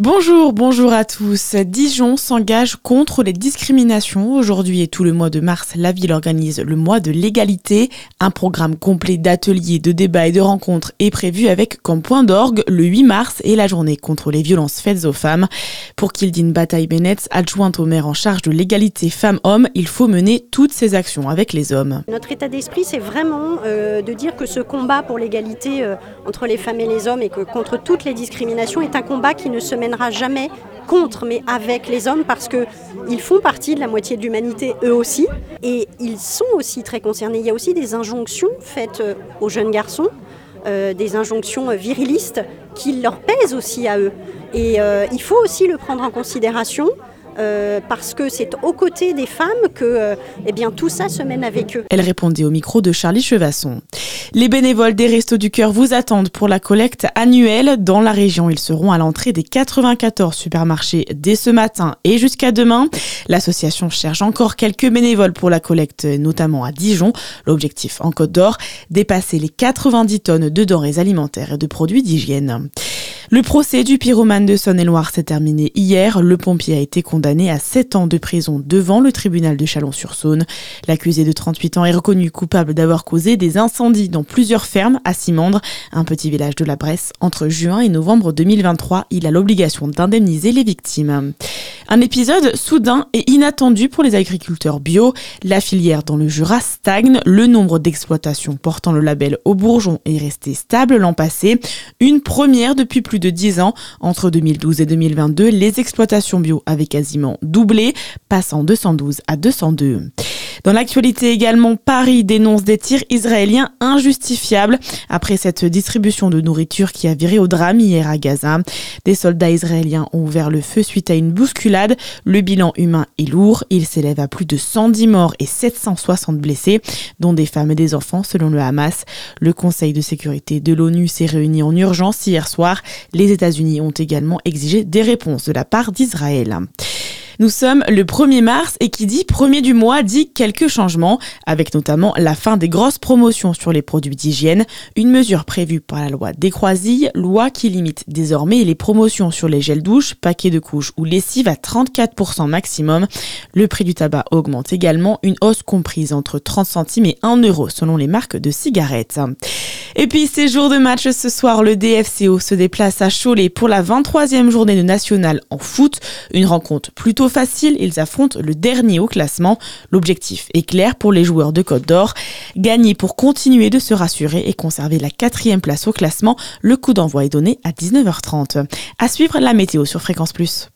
Bonjour, bonjour à tous. Dijon s'engage contre les discriminations. Aujourd'hui et tout le mois de mars, la ville organise le mois de l'égalité. Un programme complet d'ateliers, de débats et de rencontres est prévu avec comme point d'orgue le 8 mars et la journée contre les violences faites aux femmes. Pour Kildine Bataille-Bennett, adjointe au maire en charge de l'égalité femmes-hommes, il faut mener toutes ces actions avec les hommes. Notre état d'esprit, c'est vraiment euh, de dire que ce combat pour l'égalité euh, entre les femmes et les hommes et que contre toutes les discriminations est un combat qui ne se mène jamais contre, mais avec les hommes, parce qu'ils font partie de la moitié de l'humanité, eux aussi, et ils sont aussi très concernés. Il y a aussi des injonctions faites euh, aux jeunes garçons, euh, des injonctions virilistes qui leur pèsent aussi à eux. Et euh, il faut aussi le prendre en considération. Parce que c'est aux côtés des femmes que eh bien, tout ça se mène avec eux. Elle répondait au micro de Charlie Chevasson. Les bénévoles des Restos du Cœur vous attendent pour la collecte annuelle dans la région. Ils seront à l'entrée des 94 supermarchés dès ce matin et jusqu'à demain. L'association cherche encore quelques bénévoles pour la collecte, notamment à Dijon. L'objectif en Côte d'Or, dépasser les 90 tonnes de denrées alimentaires et de produits d'hygiène. Le procès du pyromane de Saône-et-Loire s'est terminé hier. Le pompier a été condamné à 7 ans de prison devant le tribunal de Chalon-sur-Saône. L'accusé de 38 ans est reconnu coupable d'avoir causé des incendies dans plusieurs fermes à Simandre, un petit village de la Bresse. Entre juin et novembre 2023, il a l'obligation d'indemniser les victimes. Un épisode soudain et inattendu pour les agriculteurs bio. La filière dans le Jura stagne. Le nombre d'exploitations portant le label au bourgeon est resté stable l'an passé. Une première depuis plus de 10 ans. Entre 2012 et 2022, les exploitations bio avaient quasiment doublé, passant 212 à 202. Dans l'actualité également, Paris dénonce des tirs israéliens injustifiables après cette distribution de nourriture qui a viré au drame hier à Gaza. Des soldats israéliens ont ouvert le feu suite à une bousculade. Le bilan humain est lourd. Il s'élève à plus de 110 morts et 760 blessés, dont des femmes et des enfants selon le Hamas. Le Conseil de sécurité de l'ONU s'est réuni en urgence hier soir. Les États-Unis ont également exigé des réponses de la part d'Israël. Nous sommes le 1er mars et qui dit premier du mois dit quelques changements, avec notamment la fin des grosses promotions sur les produits d'hygiène, une mesure prévue par la loi Descroisilles, loi qui limite désormais les promotions sur les gels douches, paquets de couches ou lessive à 34% maximum. Le prix du tabac augmente également, une hausse comprise entre 30 centimes et 1 euro selon les marques de cigarettes. Et puis, ces jours de match ce soir, le DFCO se déplace à Cholet pour la 23e journée de national en foot. Une rencontre facile, ils affrontent le dernier au classement. L'objectif est clair pour les joueurs de Côte d'Or. Gagner pour continuer de se rassurer et conserver la quatrième place au classement. Le coup d'envoi est donné à 19h30. À suivre la météo sur Fréquence Plus.